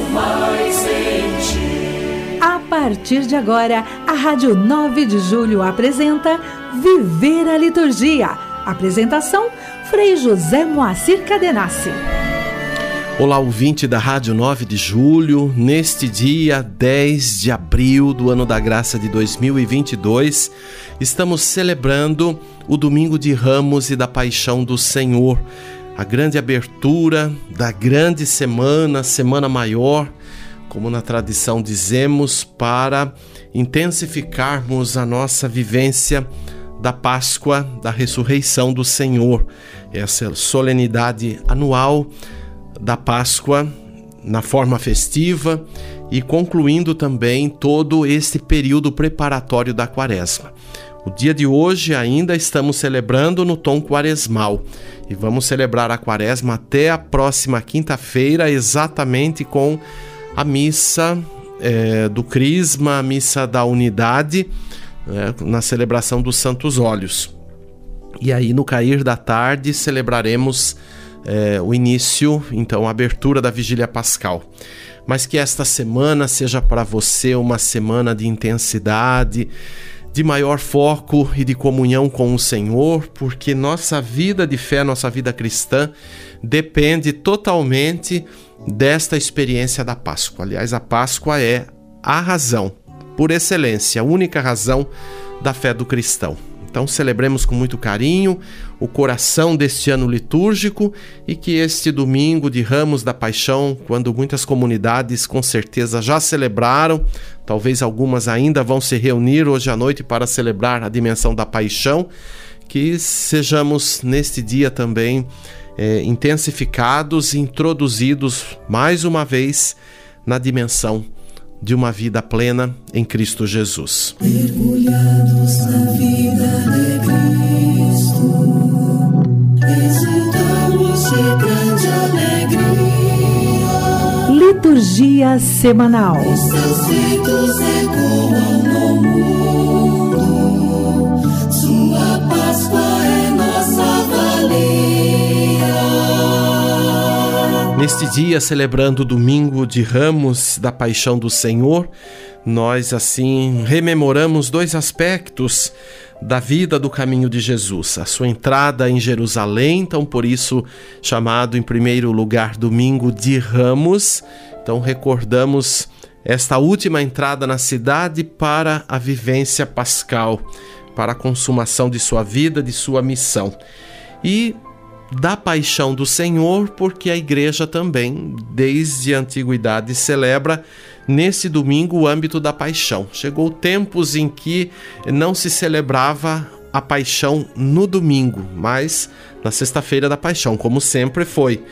mais em ti. A partir de agora, a Rádio 9 de Julho apresenta Viver a Liturgia. Apresentação: Frei José Moacir Cadenassi. Olá, ouvinte da Rádio 9 de Julho, neste dia 10 de abril do ano da graça de 2022, estamos celebrando o Domingo de Ramos e da Paixão do Senhor, a grande abertura da grande semana, Semana Maior, como na tradição dizemos, para intensificarmos a nossa vivência da Páscoa, da ressurreição do Senhor, essa solenidade anual da Páscoa na forma festiva e concluindo também todo este período preparatório da Quaresma. O dia de hoje ainda estamos celebrando no tom quaresmal e vamos celebrar a Quaresma até a próxima quinta-feira, exatamente com a missa é, do Crisma, a missa da Unidade, é, na celebração dos Santos Óleos. E aí, no cair da tarde, celebraremos é, o início, então, a abertura da Vigília Pascal. Mas que esta semana seja para você uma semana de intensidade, de maior foco e de comunhão com o Senhor, porque nossa vida de fé, nossa vida cristã, depende totalmente desta experiência da Páscoa. Aliás, a Páscoa é a razão, por excelência, a única razão da fé do cristão. Então celebremos com muito carinho o coração deste ano litúrgico e que este domingo de Ramos da Paixão, quando muitas comunidades com certeza já celebraram, talvez algumas ainda vão se reunir hoje à noite para celebrar a dimensão da paixão, que sejamos neste dia também é, intensificados e introduzidos mais uma vez na dimensão de uma vida plena em Cristo Jesus. Mergulhados na vida de Cristo, exultamos de grande alegria. Liturgia Semanal. Os seus feitos ecoam no mundo, Neste dia, celebrando o domingo de Ramos da Paixão do Senhor, nós assim rememoramos dois aspectos da vida do caminho de Jesus. A sua entrada em Jerusalém, então por isso chamado em primeiro lugar domingo de Ramos. Então recordamos esta última entrada na cidade para a vivência pascal, para a consumação de sua vida, de sua missão. E da paixão do Senhor, porque a igreja também, desde a antiguidade, celebra nesse domingo o âmbito da paixão. Chegou tempos em que não se celebrava a paixão no domingo, mas na sexta-feira da paixão, como sempre foi.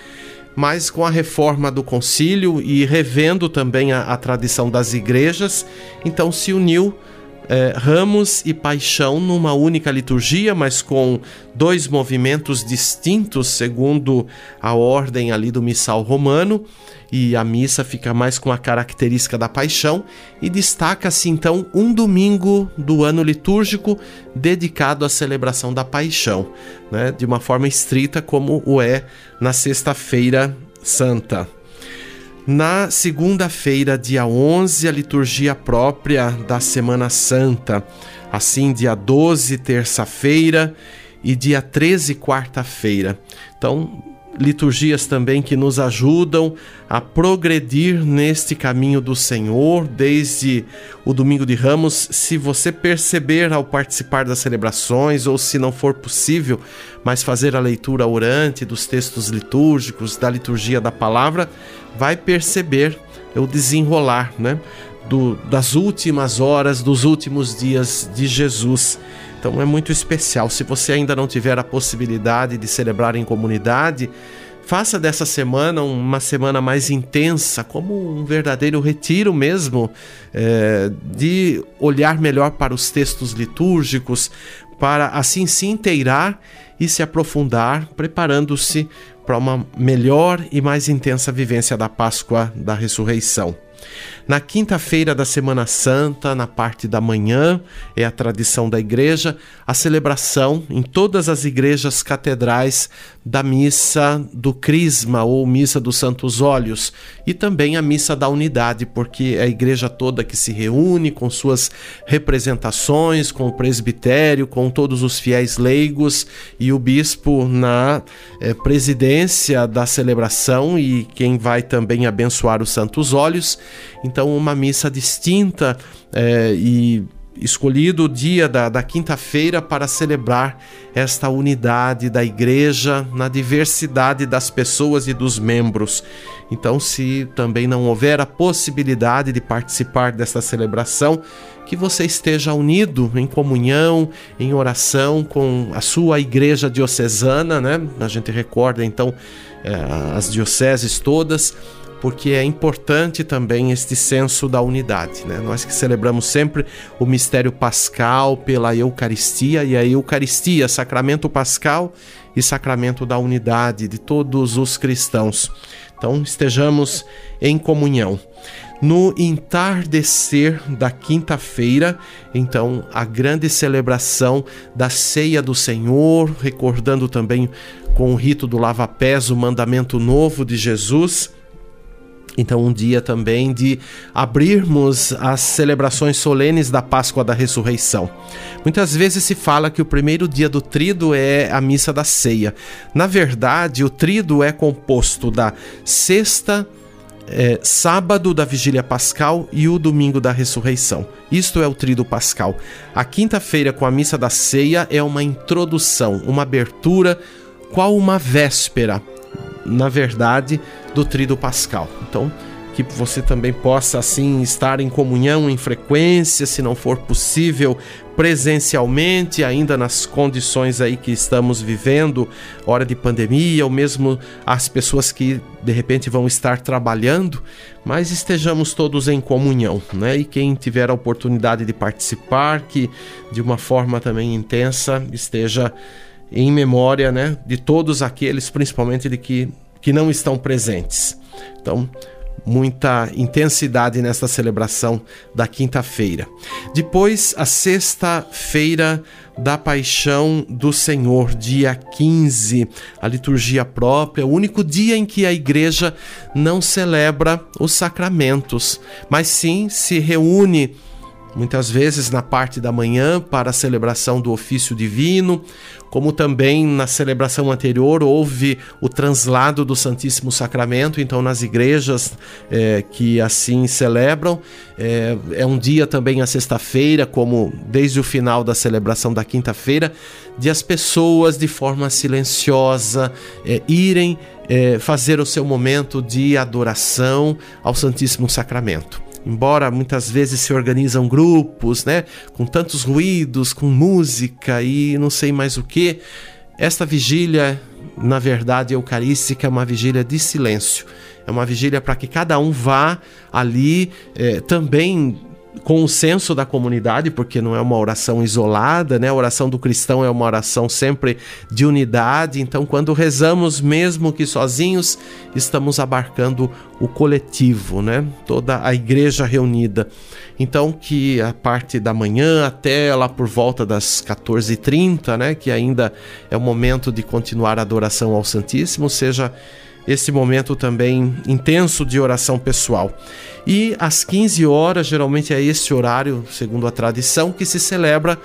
Mas com a reforma do concílio e revendo também a, a tradição das igrejas, então se uniu é, ramos e paixão numa única liturgia, mas com dois movimentos distintos segundo a ordem ali do missal romano, e a missa fica mais com a característica da paixão. E destaca-se então um domingo do ano litúrgico dedicado à celebração da paixão, né, de uma forma estrita como o é na sexta-feira santa. Na segunda-feira, dia 11, a liturgia própria da Semana Santa. Assim, dia 12, terça-feira, e dia 13, quarta-feira. Então, liturgias também que nos ajudam a progredir neste caminho do Senhor, desde o domingo de Ramos. Se você perceber ao participar das celebrações, ou se não for possível, mas fazer a leitura orante dos textos litúrgicos, da liturgia da palavra, vai perceber o desenrolar, né? Do, das últimas horas, dos últimos dias de Jesus. Então é muito especial. Se você ainda não tiver a possibilidade de celebrar em comunidade, faça dessa semana uma semana mais intensa, como um verdadeiro retiro mesmo, é, de olhar melhor para os textos litúrgicos, para assim se inteirar e se aprofundar, preparando-se para uma melhor e mais intensa vivência da Páscoa da Ressurreição. Na quinta-feira da Semana Santa, na parte da manhã, é a tradição da igreja, a celebração em todas as igrejas catedrais da missa do Crisma ou missa dos Santos Olhos e também a missa da unidade, porque é a igreja toda que se reúne com suas representações, com o presbitério, com todos os fiéis leigos e o bispo na é, presidência da celebração e quem vai também abençoar os Santos Olhos. Então, uma missa distinta é, e escolhido o dia da, da quinta-feira para celebrar esta unidade da igreja na diversidade das pessoas e dos membros. Então, se também não houver a possibilidade de participar desta celebração, que você esteja unido em comunhão, em oração com a sua igreja diocesana, né? A gente recorda então é, as dioceses todas porque é importante também este senso da unidade. Né? Nós que celebramos sempre o mistério pascal pela Eucaristia, e a Eucaristia, sacramento pascal e sacramento da unidade de todos os cristãos. Então estejamos em comunhão. No entardecer da quinta-feira, então, a grande celebração da ceia do Senhor, recordando também com o rito do lava-pés o mandamento novo de Jesus então, um dia também de abrirmos as celebrações solenes da Páscoa da Ressurreição. Muitas vezes se fala que o primeiro dia do Trido é a missa da ceia. Na verdade, o Trido é composto da sexta, é, sábado da vigília pascal e o domingo da ressurreição. Isto é o trido pascal. A quinta-feira com a missa da ceia é uma introdução, uma abertura, qual uma véspera na verdade, do trido pascal. Então, que você também possa assim estar em comunhão em frequência, se não for possível presencialmente, ainda nas condições aí que estamos vivendo, hora de pandemia, ou mesmo as pessoas que de repente vão estar trabalhando, mas estejamos todos em comunhão, né? E quem tiver a oportunidade de participar, que de uma forma também intensa esteja em memória né, de todos aqueles, principalmente de que, que não estão presentes. Então, muita intensidade nesta celebração da quinta-feira. Depois, a sexta-feira da Paixão do Senhor, dia 15, a liturgia própria, o único dia em que a igreja não celebra os sacramentos, mas sim se reúne muitas vezes na parte da manhã para a celebração do ofício divino, como também na celebração anterior houve o translado do Santíssimo Sacramento, então nas igrejas é, que assim celebram, é, é um dia também a sexta-feira, como desde o final da celebração da quinta-feira, de as pessoas de forma silenciosa é, irem fazer o seu momento de adoração ao Santíssimo Sacramento embora muitas vezes se organizam grupos, né, com tantos ruídos, com música e não sei mais o que, esta vigília, na verdade, eucarística é uma vigília de silêncio. É uma vigília para que cada um vá ali eh, também com o senso da comunidade, porque não é uma oração isolada, né? A oração do cristão é uma oração sempre de unidade. Então, quando rezamos, mesmo que sozinhos, estamos abarcando o coletivo, né? Toda a igreja reunida. Então, que a parte da manhã até lá por volta das 14h30, né? Que ainda é o momento de continuar a adoração ao Santíssimo, seja esse momento também intenso de oração pessoal. E às 15 horas, geralmente é esse horário, segundo a tradição, que se celebra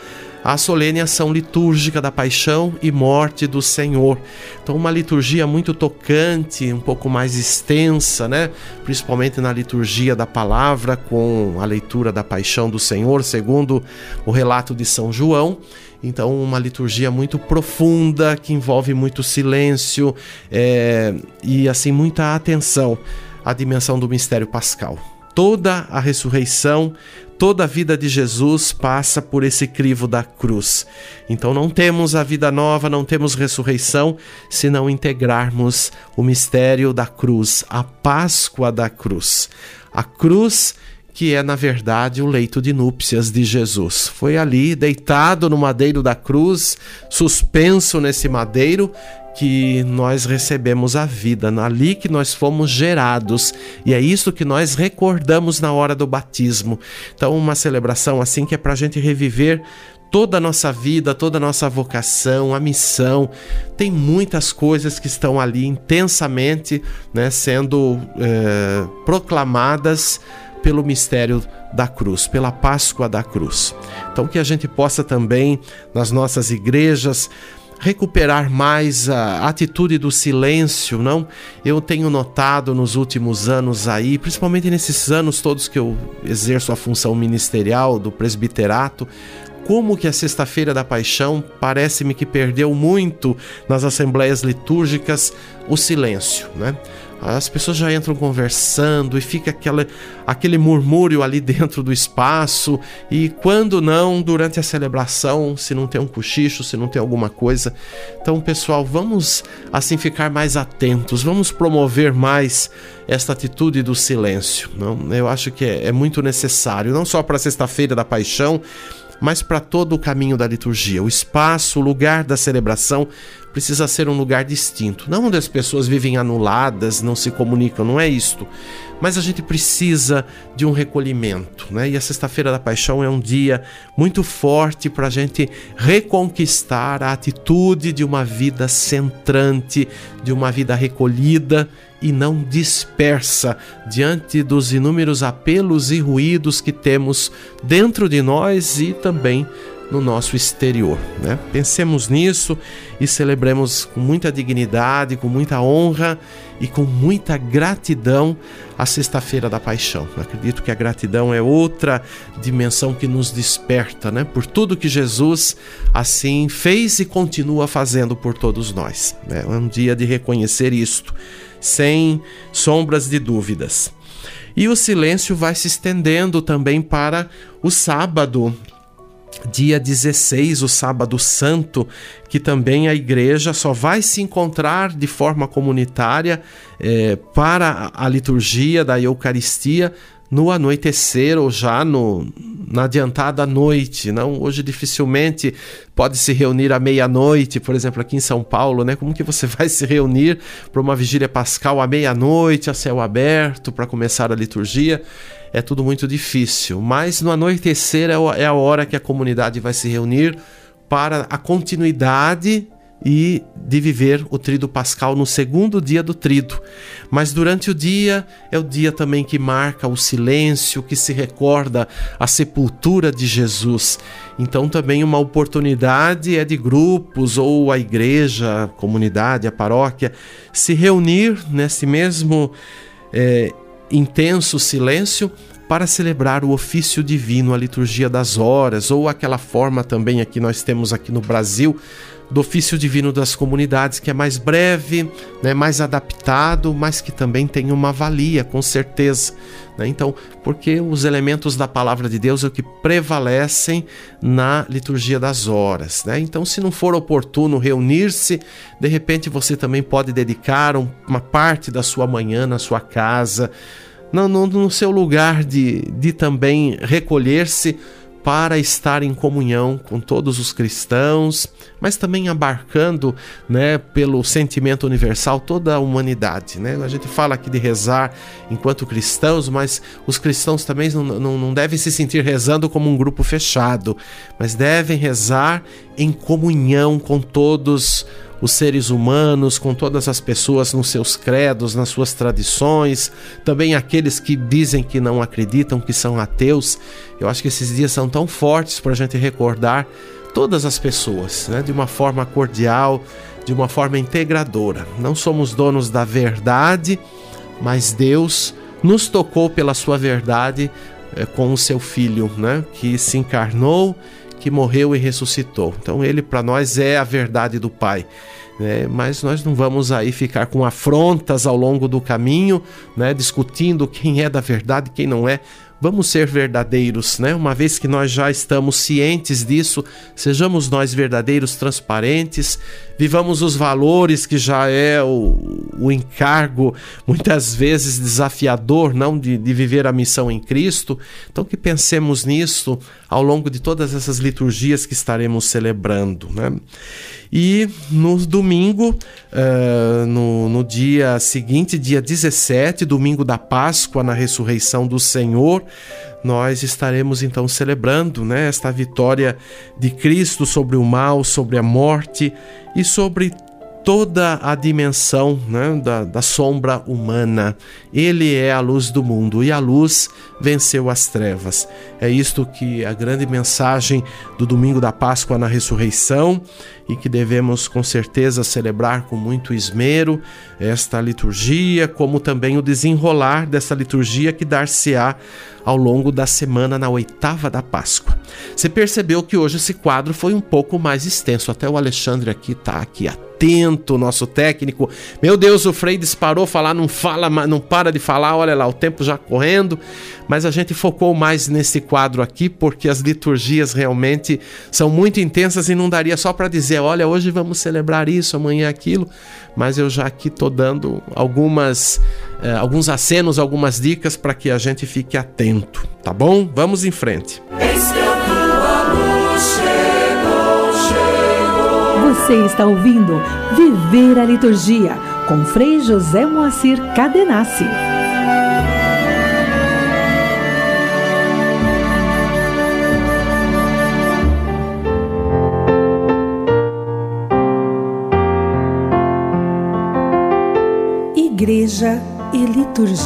a solene ação litúrgica da paixão e morte do Senhor. Então, uma liturgia muito tocante, um pouco mais extensa, né? Principalmente na liturgia da palavra, com a leitura da paixão do Senhor, segundo o relato de São João. Então, uma liturgia muito profunda, que envolve muito silêncio é, e, assim, muita atenção à dimensão do mistério pascal. Toda a ressurreição, toda a vida de Jesus passa por esse crivo da cruz. Então não temos a vida nova, não temos ressurreição, se não integrarmos o mistério da cruz, a Páscoa da cruz. A cruz que é na verdade o leito de núpcias de Jesus. Foi ali, deitado no madeiro da cruz, suspenso nesse madeiro, que nós recebemos a vida, ali que nós fomos gerados, e é isso que nós recordamos na hora do batismo. Então, uma celebração assim que é para a gente reviver toda a nossa vida, toda a nossa vocação, a missão. Tem muitas coisas que estão ali intensamente né, sendo é, proclamadas pelo mistério da cruz, pela Páscoa da cruz. Então, que a gente possa também, nas nossas igrejas, recuperar mais a atitude do silêncio, não? Eu tenho notado nos últimos anos aí, principalmente nesses anos todos que eu exerço a função ministerial do presbiterato, como que a Sexta-feira da Paixão parece-me que perdeu muito nas assembleias litúrgicas o silêncio, né? As pessoas já entram conversando e fica aquela, aquele murmúrio ali dentro do espaço. E quando não, durante a celebração, se não tem um cochicho, se não tem alguma coisa. Então, pessoal, vamos assim ficar mais atentos, vamos promover mais esta atitude do silêncio. Não? Eu acho que é, é muito necessário, não só para Sexta-feira da Paixão, mas para todo o caminho da liturgia. O espaço, o lugar da celebração precisa ser um lugar distinto. Não onde as pessoas vivem anuladas, não se comunicam, não é isto. Mas a gente precisa de um recolhimento, né? E a Sexta-feira da Paixão é um dia muito forte para a gente reconquistar a atitude de uma vida centrante, de uma vida recolhida e não dispersa diante dos inúmeros apelos e ruídos que temos dentro de nós e também no nosso exterior. Né? Pensemos nisso e celebremos com muita dignidade, com muita honra e com muita gratidão a Sexta-feira da Paixão. acredito que a gratidão é outra dimensão que nos desperta, né? Por tudo que Jesus assim fez e continua fazendo por todos nós. Né? É um dia de reconhecer isto sem sombras de dúvidas. E o silêncio vai se estendendo também para o sábado, dia 16, o sábado santo, que também a igreja só vai se encontrar de forma comunitária é, para a liturgia da Eucaristia no anoitecer ou já no, na adiantada noite. Não, hoje dificilmente pode se reunir à meia-noite, por exemplo, aqui em São Paulo, né? Como que você vai se reunir para uma vigília pascal à meia-noite, a céu aberto, para começar a liturgia? É tudo muito difícil. Mas no anoitecer é, é a hora que a comunidade vai se reunir para a continuidade e de viver o trido pascal no segundo dia do trido. Mas durante o dia é o dia também que marca o silêncio, que se recorda a sepultura de Jesus. Então também uma oportunidade é de grupos ou a igreja, a comunidade, a paróquia se reunir nesse mesmo é, intenso silêncio para celebrar o ofício divino, a liturgia das horas, ou aquela forma também aqui nós temos aqui no Brasil do ofício divino das comunidades, que é mais breve, né, mais adaptado, mas que também tem uma valia, com certeza. Né? Então, porque os elementos da palavra de Deus é o que prevalecem na liturgia das horas. Né? Então, se não for oportuno reunir-se, de repente você também pode dedicar uma parte da sua manhã na sua casa, no, no, no seu lugar de, de também recolher-se para estar em comunhão com todos os cristãos, mas também abarcando, né, pelo sentimento universal toda a humanidade, né? A gente fala aqui de rezar enquanto cristãos, mas os cristãos também não, não, não devem se sentir rezando como um grupo fechado, mas devem rezar em comunhão com todos os seres humanos, com todas as pessoas nos seus credos, nas suas tradições, também aqueles que dizem que não acreditam, que são ateus. Eu acho que esses dias são tão fortes para a gente recordar todas as pessoas, né, de uma forma cordial, de uma forma integradora. Não somos donos da verdade, mas Deus nos tocou pela sua verdade é, com o seu filho, né, que se encarnou que morreu e ressuscitou. Então ele para nós é a verdade do Pai. Né? Mas nós não vamos aí ficar com afrontas ao longo do caminho, né? discutindo quem é da verdade, quem não é. vamos ser verdadeiros, né? Uma vez que nós já estamos cientes disso, sejamos nós verdadeiros, transparentes, vivamos os valores que já é o, o encargo, muitas vezes desafiador, não de, de viver a missão em Cristo. Então, que pensemos nisso ao longo de todas essas liturgias que estaremos celebrando, né? E no domingo, uh, no, no dia seguinte, dia 17, domingo da Páscoa, na ressurreição do Senhor, nós estaremos então celebrando né, esta vitória de Cristo sobre o mal, sobre a morte e sobre toda a dimensão né, da, da sombra humana. Ele é a luz do mundo e a luz venceu as trevas. É isto que a grande mensagem do domingo da Páscoa na ressurreição e que devemos com certeza celebrar com muito esmero esta liturgia, como também o desenrolar dessa liturgia que dar-se-á ao longo da semana na oitava da Páscoa. Você percebeu que hoje esse quadro foi um pouco mais extenso, até o Alexandre aqui está aqui atento, nosso técnico. Meu Deus, o Frei disparou falar, não fala, não para de falar, olha lá, o tempo já correndo. Mas a gente focou mais nesse quadro aqui porque as liturgias realmente são muito intensas e não daria só para dizer, olha, hoje vamos celebrar isso, amanhã aquilo. Mas eu já aqui tô dando algumas eh, alguns acenos, algumas dicas para que a gente fique atento, tá bom? Vamos em frente. Você está ouvindo Viver a Liturgia com Frei José Moacir Cadenassi. Igreja e Liturgia.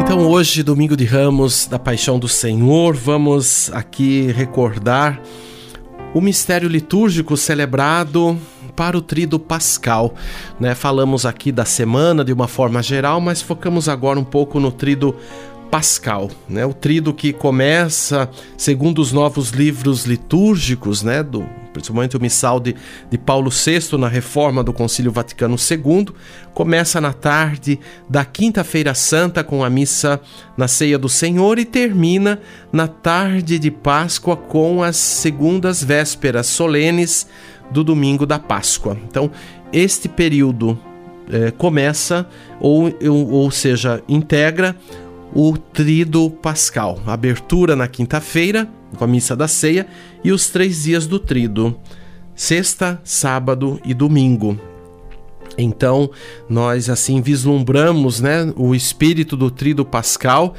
Então, hoje, domingo de Ramos da Paixão do Senhor, vamos aqui recordar o mistério litúrgico celebrado para o trido pascal. Né? Falamos aqui da semana de uma forma geral, mas focamos agora um pouco no trido pascal, né? O trido que começa, segundo os novos livros litúrgicos, né, do principalmente o missal de, de Paulo VI na reforma do Concílio Vaticano II, começa na tarde da Quinta-feira Santa com a missa na Ceia do Senhor e termina na tarde de Páscoa com as segundas vésperas solenes do domingo da Páscoa. Então, este período é, começa, ou, ou, seja, integra o Trido Pascal. Abertura na quinta-feira, com a missa da ceia, e os três dias do Trido, sexta, sábado e domingo. Então, nós assim vislumbramos né, o espírito do Trido Pascal,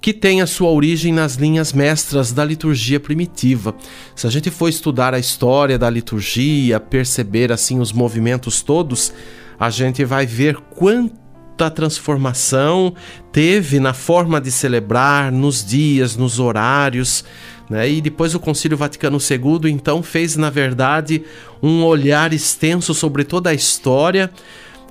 que tem a sua origem nas linhas mestras da liturgia primitiva. Se a gente for estudar a história da liturgia, perceber assim os movimentos todos, a gente vai ver quanto a transformação teve na forma de celebrar, nos dias, nos horários. Né? E depois o Concílio Vaticano II, então, fez, na verdade, um olhar extenso sobre toda a história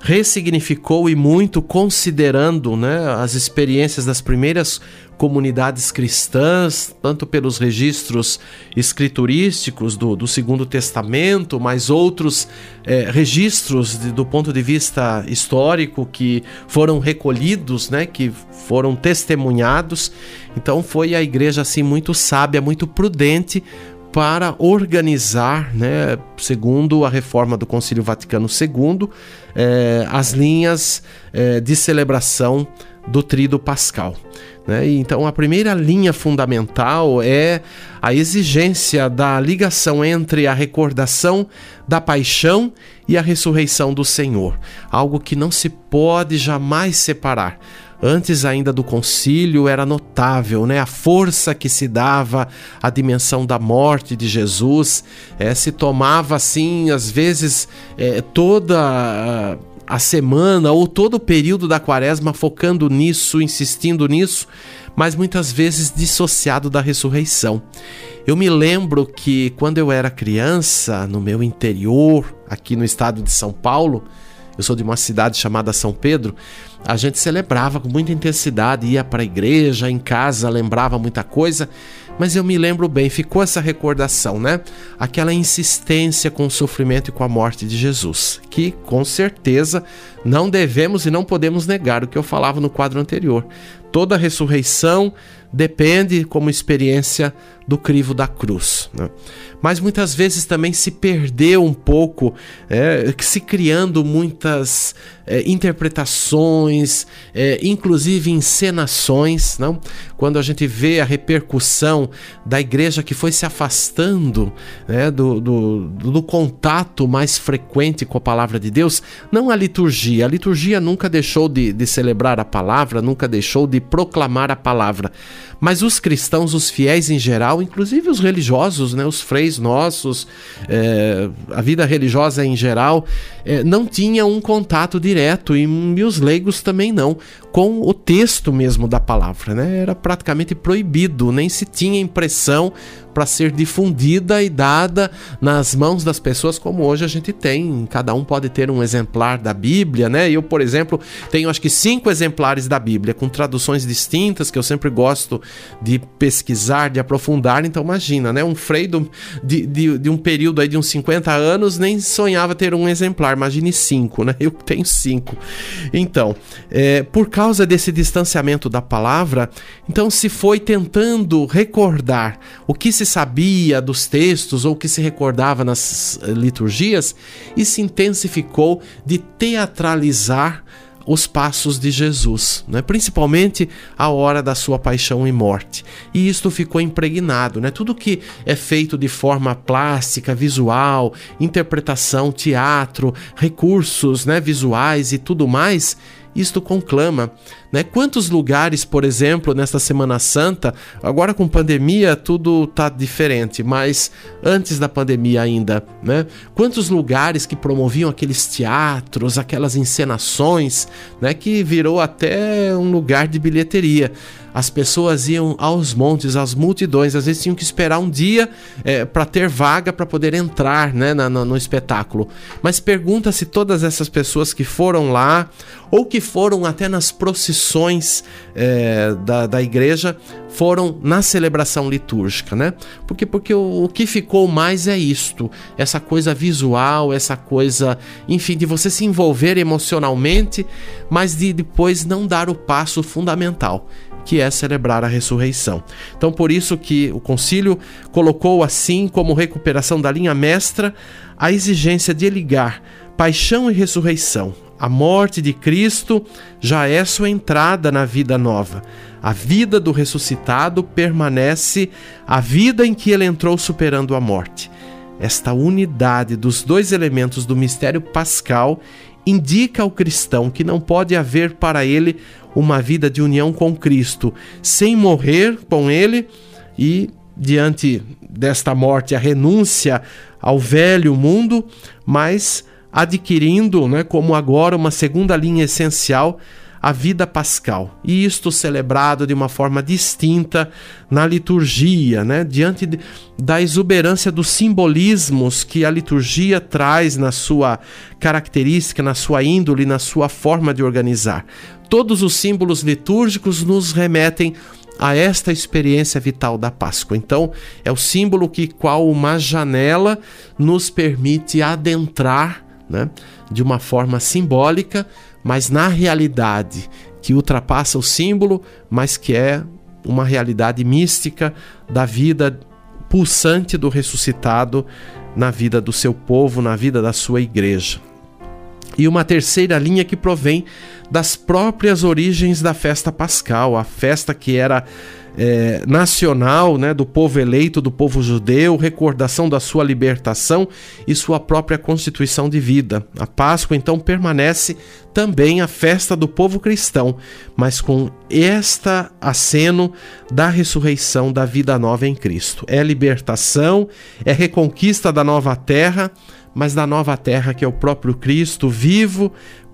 ressignificou e muito considerando né, as experiências das primeiras comunidades cristãs, tanto pelos registros escriturísticos do, do Segundo Testamento, mas outros é, registros de, do ponto de vista histórico que foram recolhidos, né, que foram testemunhados. Então foi a igreja assim muito sábia, muito prudente para organizar, né, segundo a reforma do Concílio Vaticano II, eh, as linhas eh, de celebração do Tríduo Pascal. Né? Então, a primeira linha fundamental é a exigência da ligação entre a recordação da paixão e a ressurreição do Senhor, algo que não se pode jamais separar antes ainda do concílio era notável, né? A força que se dava à dimensão da morte de Jesus, é, se tomava assim, às vezes, é, toda a semana ou todo o período da quaresma focando nisso, insistindo nisso, mas muitas vezes dissociado da ressurreição. Eu me lembro que quando eu era criança, no meu interior, aqui no estado de São Paulo, eu sou de uma cidade chamada São Pedro, a gente celebrava com muita intensidade, ia para a igreja, em casa, lembrava muita coisa, mas eu me lembro bem, ficou essa recordação, né? Aquela insistência com o sofrimento e com a morte de Jesus, que com certeza não devemos e não podemos negar o que eu falava no quadro anterior. Toda ressurreição depende, como experiência, do crivo da cruz. Né? Mas muitas vezes também se perdeu um pouco, é, se criando muitas é, interpretações, é, inclusive encenações. Não? Quando a gente vê a repercussão da igreja que foi se afastando né, do, do, do contato mais frequente com a palavra de Deus, não a liturgia. A liturgia nunca deixou de, de celebrar a palavra, nunca deixou de proclamar a palavra. Mas os cristãos, os fiéis em geral, inclusive os religiosos, né, os freis nossos, é, a vida religiosa em geral, é, não tinha um contato direto, e, os leigos também não, com o texto mesmo da palavra. Né? Era praticamente proibido, nem se tinha impressão para ser difundida e dada nas mãos das pessoas como hoje a gente tem. Cada um pode ter um exemplar da Bíblia, né? Eu, por exemplo, tenho acho que cinco exemplares da Bíblia com traduções distintas que eu sempre gosto de pesquisar, de aprofundar. Então imagina, né? Um frei do, de, de, de, um período aí de uns 50 anos nem sonhava ter um exemplar. Imagine cinco, né? Eu tenho cinco. Então, é, por causa desse distanciamento da palavra, então se foi tentando recordar o que se se sabia dos textos ou que se recordava nas eh, liturgias e se intensificou de teatralizar os passos de Jesus, né? principalmente a hora da sua paixão e morte. E isto ficou impregnado. Né? Tudo que é feito de forma plástica, visual, interpretação, teatro, recursos né, visuais e tudo mais, isto conclama. Né? Quantos lugares, por exemplo, nesta Semana Santa, agora com pandemia tudo está diferente, mas antes da pandemia ainda, né? quantos lugares que promoviam aqueles teatros, aquelas encenações, né? que virou até um lugar de bilheteria as pessoas iam aos montes, às multidões, às vezes tinham que esperar um dia é, para ter vaga para poder entrar né, na, no, no espetáculo. Mas pergunta se todas essas pessoas que foram lá, ou que foram até nas procissões é, da, da igreja, foram na celebração litúrgica, né? Porque, porque o, o, que ficou mais é isto, essa coisa visual, essa coisa, enfim, de você se envolver emocionalmente, mas de depois não dar o passo fundamental, que é celebrar a ressurreição. Então, por isso que o concílio colocou assim como recuperação da linha mestra a exigência de ligar paixão e ressurreição. A morte de Cristo já é sua entrada na vida nova. A vida do ressuscitado permanece a vida em que ele entrou superando a morte. Esta unidade dos dois elementos do mistério pascal indica ao cristão que não pode haver para ele uma vida de união com Cristo sem morrer com Ele e, diante desta morte, a renúncia ao velho mundo, mas adquirindo, né, como agora, uma segunda linha essencial a vida pascal. E isto celebrado de uma forma distinta na liturgia, né? diante de, da exuberância dos simbolismos que a liturgia traz na sua característica, na sua índole, na sua forma de organizar. Todos os símbolos litúrgicos nos remetem a esta experiência vital da Páscoa. Então, é o símbolo que, qual uma janela, nos permite adentrar né, de uma forma simbólica mas na realidade que ultrapassa o símbolo, mas que é uma realidade mística da vida pulsante do ressuscitado na vida do seu povo, na vida da sua igreja. E uma terceira linha que provém das próprias origens da festa pascal, a festa que era é, nacional né, do povo eleito, do povo judeu, recordação da sua libertação e sua própria constituição de vida. A Páscoa então permanece também a festa do povo cristão, mas com esta aceno da ressurreição da vida nova em Cristo. É libertação, é reconquista da nova terra, mas da nova terra que é o próprio Cristo vivo,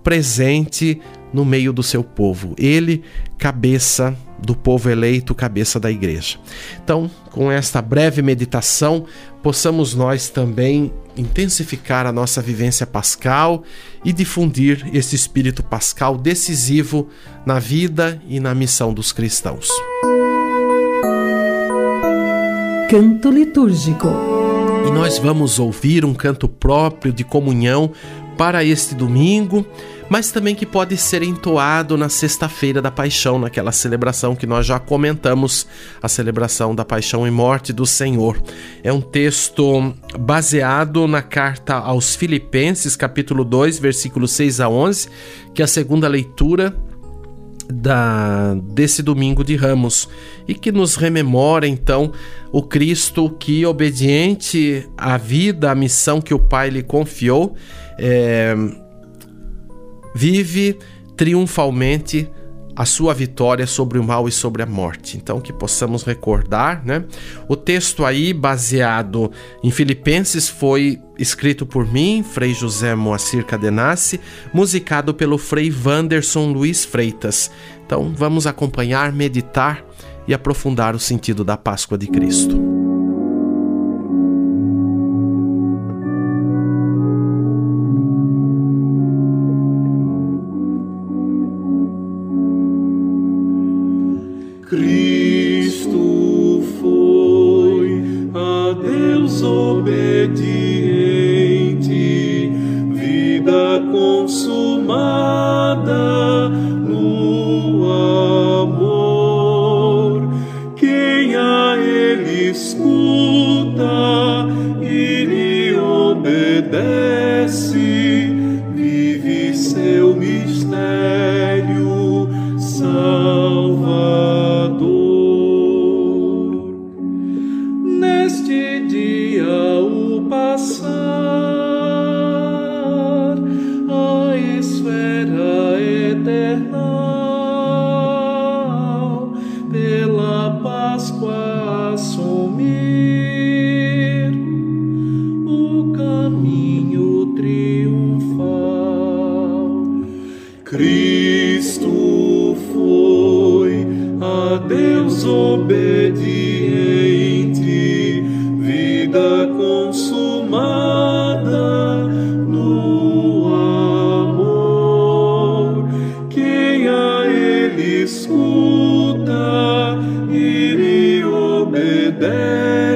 presente no meio do seu povo. Ele, cabeça do povo eleito, cabeça da igreja. Então, com esta breve meditação, possamos nós também intensificar a nossa vivência pascal e difundir esse espírito pascal decisivo na vida e na missão dos cristãos. Canto litúrgico. E nós vamos ouvir um canto próprio de comunhão para este domingo, mas também que pode ser entoado na sexta-feira da Paixão, naquela celebração que nós já comentamos, a celebração da Paixão e Morte do Senhor. É um texto baseado na carta aos Filipenses, capítulo 2, versículos 6 a 11, que é a segunda leitura da, desse domingo de Ramos e que nos rememora então o Cristo que, obediente à vida, à missão que o Pai lhe confiou, é, vive triunfalmente a sua vitória sobre o mal e sobre a morte. Então que possamos recordar, né? O texto aí baseado em Filipenses foi escrito por mim, Frei José Moacir Cadenassi, musicado pelo Frei Wanderson Luiz Freitas. Então vamos acompanhar, meditar e aprofundar o sentido da Páscoa de Cristo.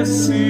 Você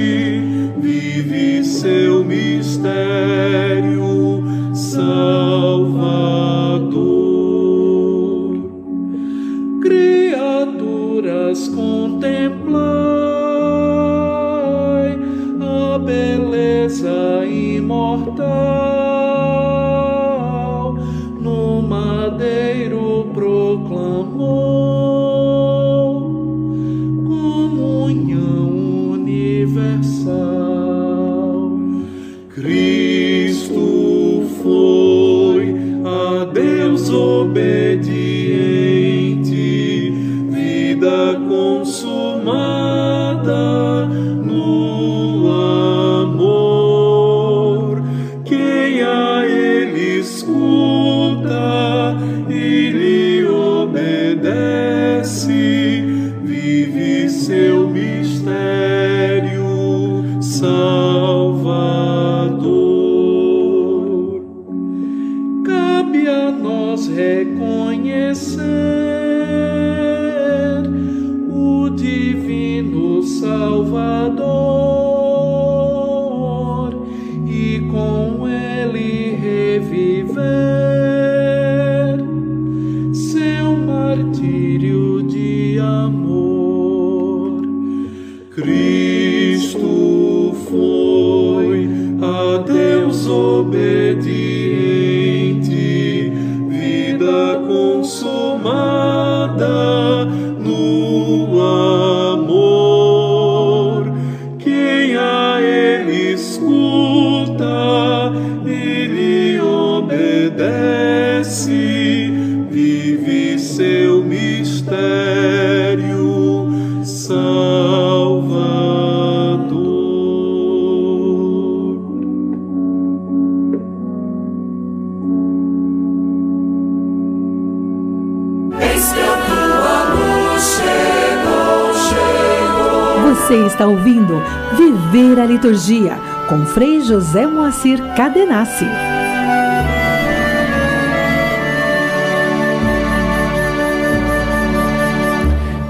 está ouvindo Viver a Liturgia com Frei José Moacir Cadenassi.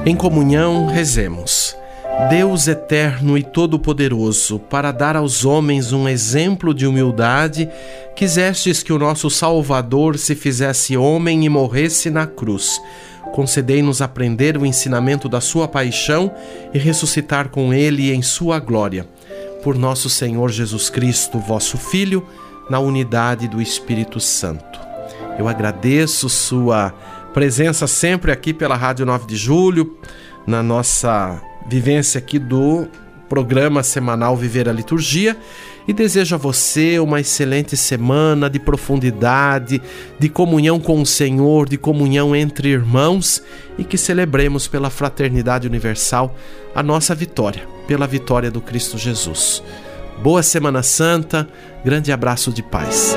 Em comunhão, rezemos. Deus eterno e todo-poderoso, para dar aos homens um exemplo de humildade, quisestes que o nosso Salvador se fizesse homem e morresse na cruz. Concedei-nos aprender o ensinamento da Sua paixão e ressuscitar com Ele em Sua glória. Por nosso Senhor Jesus Cristo, vosso Filho, na unidade do Espírito Santo. Eu agradeço Sua presença sempre aqui pela Rádio 9 de Julho, na nossa vivência aqui do programa semanal Viver a Liturgia e desejo a você uma excelente semana de profundidade, de comunhão com o Senhor, de comunhão entre irmãos e que celebremos pela fraternidade universal a nossa vitória, pela vitória do Cristo Jesus. Boa Semana Santa, grande abraço de paz.